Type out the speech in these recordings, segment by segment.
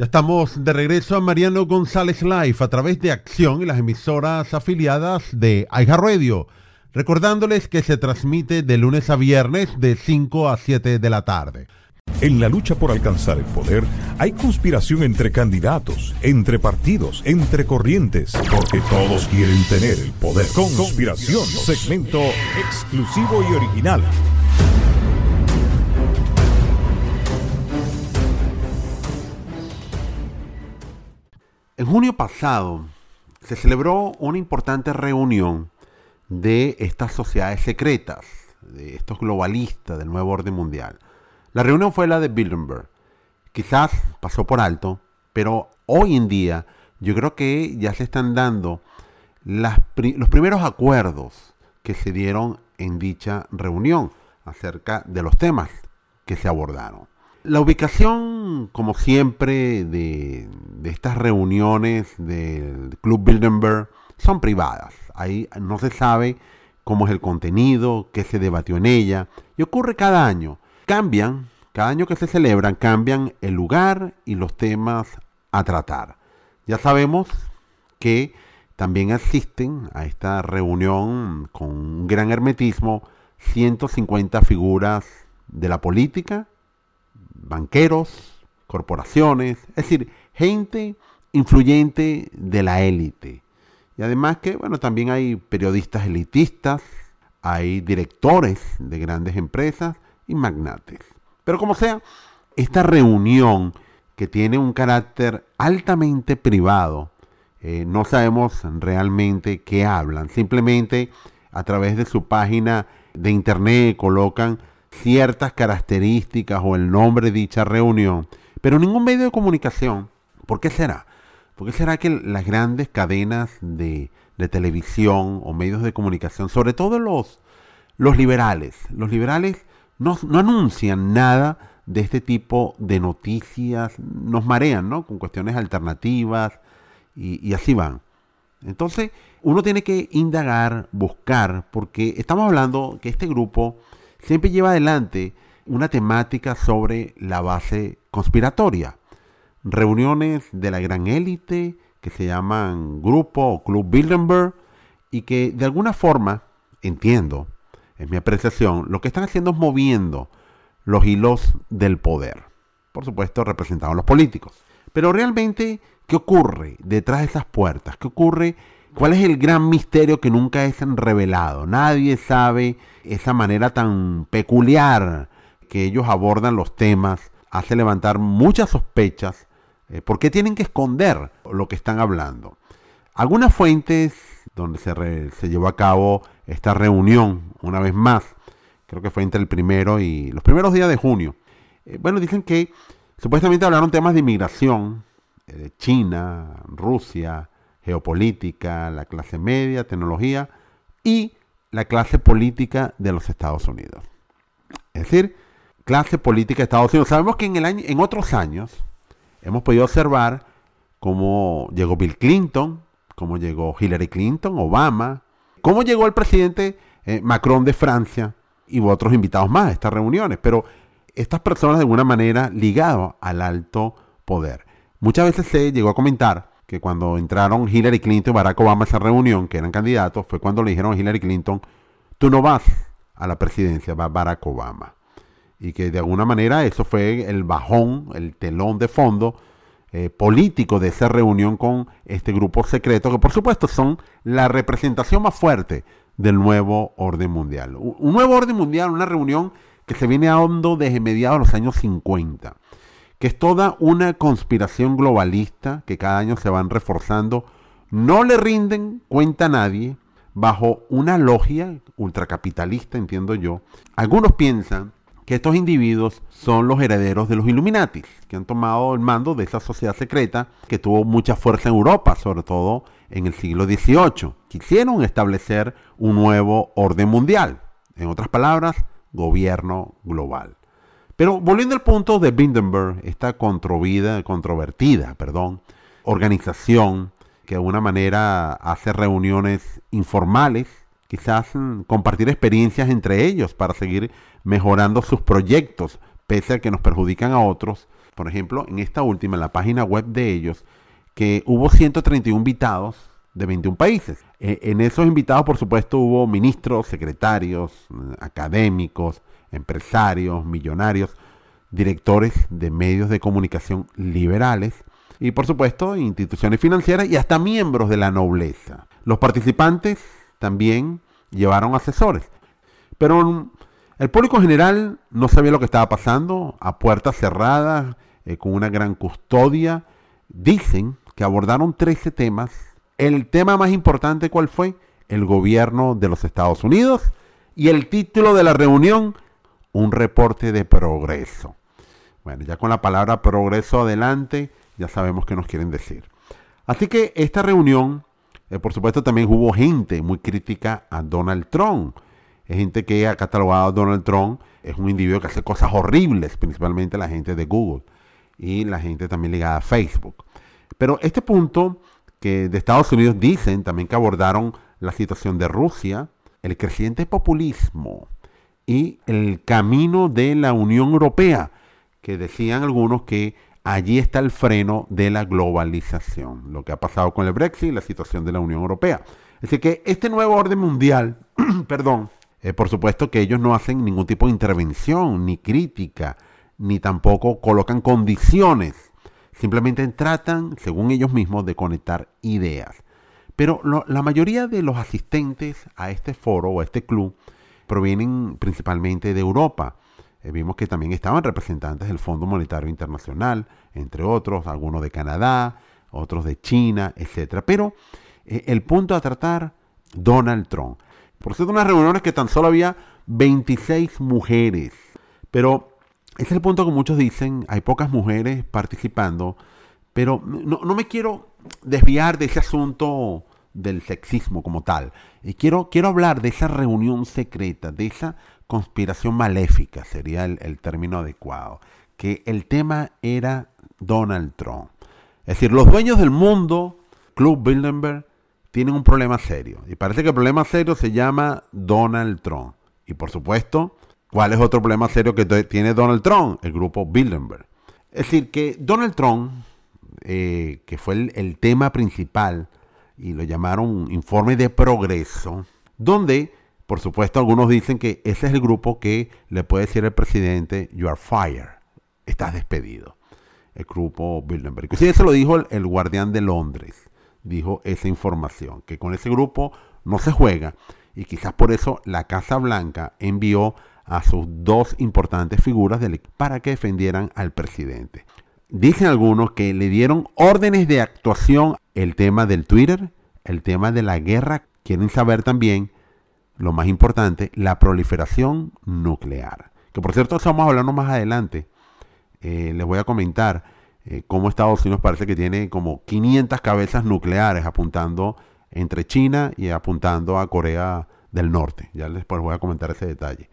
Ya estamos de regreso a Mariano González Live a través de Acción y las emisoras afiliadas de Aiga Radio. Recordándoles que se transmite de lunes a viernes de 5 a 7 de la tarde. En la lucha por alcanzar el poder hay conspiración entre candidatos, entre partidos, entre corrientes, porque todos quieren tener el poder. Conspiración, segmento exclusivo y original. Junio pasado se celebró una importante reunión de estas sociedades secretas, de estos globalistas del nuevo orden mundial. La reunión fue la de Bilderberg. Quizás pasó por alto, pero hoy en día yo creo que ya se están dando los primeros acuerdos que se dieron en dicha reunión acerca de los temas que se abordaron. La ubicación, como siempre, de, estas reuniones del Club Bilderberg son privadas. Ahí no se sabe cómo es el contenido, qué se debatió en ella. Y ocurre cada año. Cambian, cada año que se celebran, cambian el lugar y los temas a tratar. Ya sabemos que también asisten a esta reunión con un gran hermetismo 150 figuras de la política, banqueros, corporaciones, es decir, gente influyente de la élite. Y además que, bueno, también hay periodistas elitistas, hay directores de grandes empresas y magnates. Pero como sea, esta reunión que tiene un carácter altamente privado, eh, no sabemos realmente qué hablan. Simplemente a través de su página de internet colocan ciertas características o el nombre de dicha reunión, pero ningún medio de comunicación. ¿Por qué será? ¿Por qué será que las grandes cadenas de, televisión o medios de comunicación, sobre todo los, los liberales, los liberales no, anuncian nada de este tipo de noticias, nos marean, ¿no? Con cuestiones alternativas y, y así van. Entonces, uno tiene que indagar, buscar, porque estamos hablando que este grupo siempre lleva adelante una temática sobre la base conspiratoria. Reuniones de la gran élite que se llaman Grupo o Club Bilderberg y que de alguna forma, entiendo, es mi apreciación, lo que están haciendo es moviendo los hilos del poder. Por supuesto, representados los políticos. Pero realmente, ¿qué ocurre detrás de esas puertas? ¿Qué ocurre ¿Cuál es el gran misterio que nunca es revelado? Nadie sabe esa manera tan peculiar que ellos abordan los temas, hace levantar muchas sospechas. Eh, ¿Por qué tienen que esconder lo que están hablando? Algunas fuentes donde se, llevó a cabo esta reunión, una vez más, creo que fue entre el primero y los primeros días de junio, eh, bueno, dicen que supuestamente hablaron temas de inmigración, eh, de China, Rusia, geopolítica, la clase media, tecnología y la clase política de los Estados Unidos. Es decir, clase política de Estados Unidos. Sabemos que en, el año, en otros años hemos podido observar cómo llegó Bill Clinton, cómo llegó Hillary Clinton, Obama, cómo llegó el presidente eh, Macron de Francia y otros invitados más a estas reuniones. Pero estas personas de alguna manera ligadas al alto poder. Muchas veces se llegó a comentar que cuando entraron Hillary Clinton y Barack Obama a esa reunión, que eran candidatos, fue cuando le dijeron a Hillary Clinton, tú no vas a la presidencia, va Barack Obama. Y que de alguna manera eso fue el bajón, el telón de fondo eh, político de esa reunión con este grupo secreto, que por supuesto son la representación más fuerte del nuevo orden mundial. Un nuevo orden mundial, una reunión que se viene a hondo desde mediados de los años 50 que es toda una conspiración globalista que cada año se van reforzando, no le rinden cuenta a nadie bajo una logia ultracapitalista, entiendo yo. Algunos piensan que estos individuos son los herederos de los Illuminati, que han tomado el mando de esa sociedad secreta que tuvo mucha fuerza en Europa, sobre todo en el siglo XVIII. Quisieron establecer un nuevo orden mundial, en otras palabras, gobierno global. Pero volviendo al punto de Bindenberg, esta controvertida perdón, organización que de alguna manera hace reuniones informales, quizás mm, compartir experiencias entre ellos para seguir mejorando sus proyectos, pese a que nos perjudican a otros, Por ejemplo, en esta última, en la página web de ellos, que hubo 131 invitados de 21 países. E, en esos invitados, por supuesto, hubo ministros, secretarios, académicos, empresarios, millonarios, directores de medios de comunicación liberales y, por supuesto, instituciones financieras y hasta miembros de la nobleza. Los participantes también llevaron asesores. Pero el público general no sabía lo que estaba pasando, a puertas cerradas, eh, con una gran custodia. Dicen que abordaron 13 temas. El tema más importante, ¿cuál fue? El gobierno de los Estados Unidos. Y el título de la reunión, un reporte de progreso. Bueno, ya con la palabra progreso adelante, ya sabemos qué nos quieren decir. Así que esta reunión, eh, por supuesto, también hubo gente muy crítica a Donald Trump. Es gente que ha catalogado a Donald Trump, es un individuo que hace cosas horribles, principalmente la gente de Google y la gente también ligada a Facebook. Pero este punto que de Estados Unidos dicen también que abordaron la situación de Rusia, el creciente populismo y el camino de la Unión Europea, que decían algunos que allí está el freno de la globalización, lo que ha pasado con el Brexit y la situación de la Unión Europea. Así que este nuevo orden mundial, perdón, eh, por supuesto que ellos no hacen ningún tipo de intervención ni crítica ni tampoco colocan condiciones. Simplemente tratan, según ellos mismos, de conectar ideas. Pero la mayoría de los asistentes a este foro o a este club provienen principalmente de Europa. Eh, vimos que también estaban representantes del Fondo Monetario Internacional, entre otros, algunos de Canadá, otros de China, etc. Pero eh, el punto a tratar, Donald Trump. Por cierto, unas reuniones que tan solo había 26 mujeres. Pero es el punto que muchos dicen, hay pocas mujeres participando, pero no, me quiero desviar de ese asunto del sexismo como tal. Y quiero, quiero hablar de esa reunión secreta, de esa conspiración maléfica, sería el, el término adecuado, que el tema era Donald Trump. Es decir, los dueños del mundo, Club Bilderberg, tienen un problema serio. Y parece que el problema serio se llama Donald Trump. Y por supuesto, ¿Cuál es otro problema serio que tiene Donald Trump? El grupo Bilderberg. Es decir, que Donald Trump, eh, que fue el, tema principal, y lo llamaron informe de progreso, donde, por supuesto, algunos dicen que ese es el grupo que le puede decir al presidente, you are fired, estás despedido. El grupo Bilderberg. Inclusive eso lo dijo el, el guardián de Londres, dijo esa información, que con ese grupo no se juega, y quizás por eso la Casa Blanca envió a sus dos importantes figuras del, para que defendieran al presidente. Dicen algunos que le dieron órdenes de actuación el tema del Twitter, el tema de la guerra. Quieren saber también, lo más importante, la proliferación nuclear. Que por cierto, estamos hablando más adelante. Eh, les voy a comentar eh, cómo Estados Unidos parece que tiene como 500 cabezas nucleares apuntando entre China y apuntando a Corea del Norte. Ya después voy a comentar ese detalle.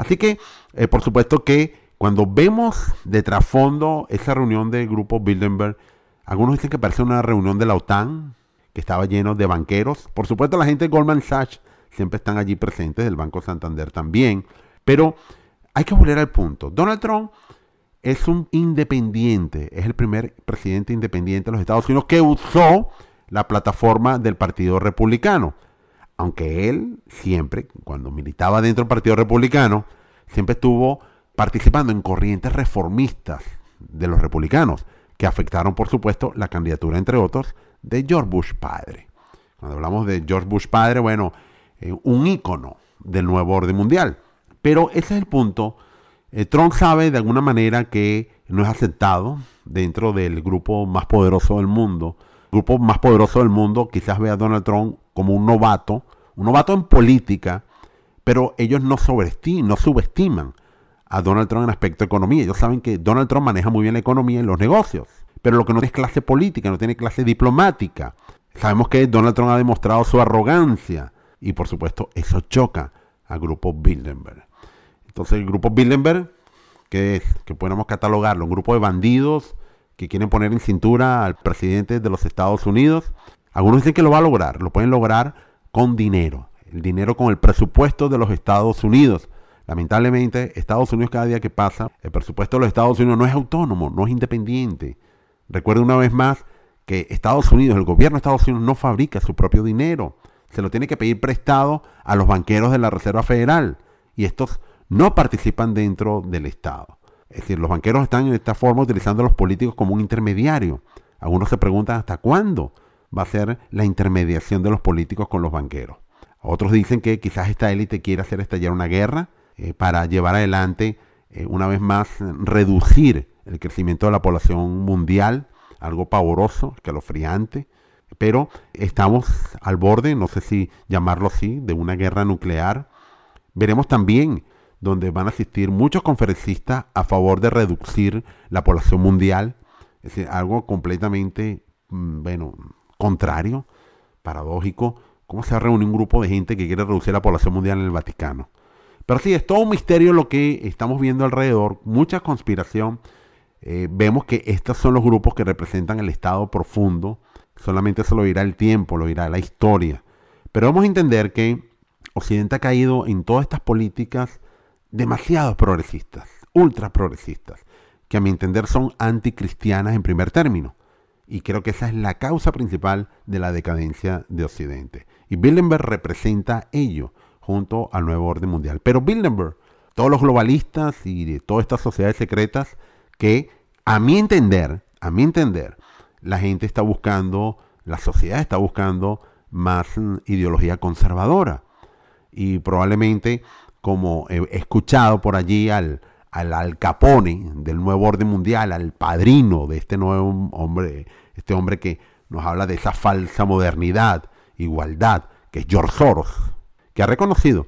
Así que, eh, por supuesto que cuando vemos de trasfondo esa reunión del grupo Bilderberg, algunos dicen que parece una reunión de la OTAN, que estaba lleno de banqueros. Por supuesto, la gente de Goldman Sachs siempre están allí presentes, del Banco Santander también. Pero hay que volver al punto. Donald Trump es un independiente, es el primer presidente independiente de los Estados Unidos que usó la plataforma del Partido Republicano aunque él siempre, cuando militaba dentro del Partido Republicano, siempre estuvo participando en corrientes reformistas de los republicanos, que afectaron, por supuesto, la candidatura, entre otros, de George Bush padre. Cuando hablamos de George Bush padre, bueno, eh, un ícono del nuevo orden mundial. Pero ese es el punto. Eh, Trump sabe de alguna manera que no es aceptado dentro del grupo más poderoso del mundo. Grupo más poderoso del mundo quizás ve a Donald Trump como un novato, un novato en política, pero ellos no, no subestiman a Donald Trump en aspecto de economía. Ellos saben que Donald Trump maneja muy bien la economía y los negocios, pero lo que no es clase política, no tiene clase diplomática. Sabemos que Donald Trump ha demostrado su arrogancia y por supuesto eso choca al grupo Bilderberg. Entonces el grupo Bilderberg, que es, que podemos catalogarlo, un grupo de bandidos que quieren poner en cintura al presidente de los Estados Unidos, algunos dicen que lo va a lograr, lo pueden lograr con dinero, el dinero con el presupuesto de los Estados Unidos. Lamentablemente, Estados Unidos cada día que pasa, el presupuesto de los Estados Unidos no es autónomo, no es independiente. Recuerden una vez más que Estados Unidos, el gobierno de Estados Unidos no fabrica su propio dinero. Se lo tiene que pedir prestado a los banqueros de la Reserva Federal. Y estos no participan dentro del Estado. Es decir, los banqueros están en esta forma utilizando a los políticos como un intermediario. Algunos se preguntan hasta cuándo va a ser la intermediación de los políticos con los banqueros. Otros dicen que quizás esta élite quiere hacer estallar una guerra eh, para llevar adelante, eh, una vez más, reducir el crecimiento de la población mundial, algo pavoroso, escalofriante. Pero estamos al borde, no sé si llamarlo así, de una guerra nuclear. Veremos también donde van a asistir muchos conferencistas a favor de reducir la población mundial. Es decir, algo completamente, mm, bueno, contrario, paradójico. ¿Cómo se reúne un grupo de gente que quiere reducir la población mundial en el Vaticano? Pero sí, es todo un misterio lo que estamos viendo alrededor, mucha conspiración. Eh, vemos que estos son los grupos que representan el Estado profundo. Solamente eso lo dirá el tiempo, lo dirá la historia. Pero vamos a entender que Occidente ha caído en todas estas políticas demasiado progresistas, ultra progresistas, que a mi entender son anticristianas en primer término. Y creo que esa es la causa principal de la decadencia de Occidente. Y Bilderberg representa ello junto al nuevo orden mundial. Pero Bilderberg, todos los globalistas y todas estas sociedades secretas que a mi entender, a mi entender, la gente está buscando, la sociedad está buscando más mm, ideología conservadora. Y probablemente como he escuchado por allí al, al, Capone del nuevo orden mundial, al padrino de este nuevo hombre, este hombre que nos habla de esa falsa modernidad, igualdad, que es George Soros, que ha reconocido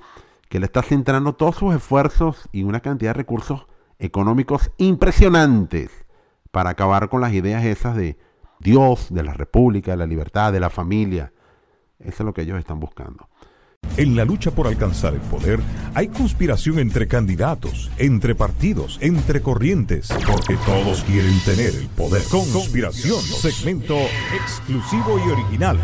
que le está centrando todos sus esfuerzos y una cantidad de recursos económicos impresionantes para acabar con las ideas esas de Dios, de la República, de la libertad, de la familia. Eso es lo que ellos están buscando. En la lucha por alcanzar el poder hay conspiración entre candidatos, entre partidos, entre corrientes, porque todos quieren tener el poder. Conspiración, segmento exclusivo y original.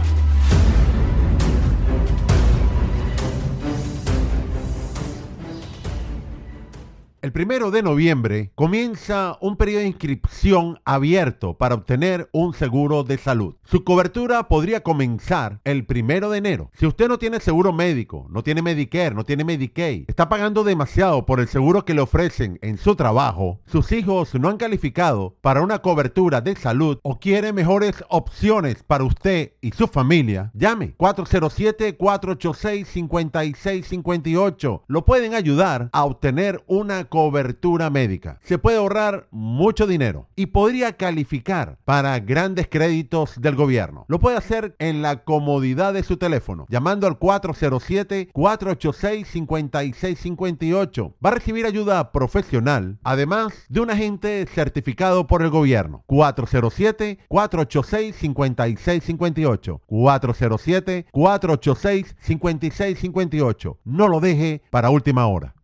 El primero de noviembre comienza un periodo de inscripción abierto para obtener un seguro de salud. Su cobertura podría comenzar el primero de enero. Si usted no tiene seguro médico, no tiene Medicare, no tiene Medicaid, está pagando demasiado por el seguro que le ofrecen en su trabajo, sus hijos no han calificado para una cobertura de salud o quiere mejores opciones para usted y su familia, llame 407-486-5658. Lo pueden ayudar a obtener una cobertura cobertura médica. Se puede ahorrar mucho dinero y podría calificar para grandes créditos del gobierno. Lo puede hacer en la comodidad de su teléfono, llamando al 407-486-5658. Va a recibir ayuda profesional, además de un agente certificado por el gobierno. 407-486-5658. 407-486-5658. No lo deje para última hora.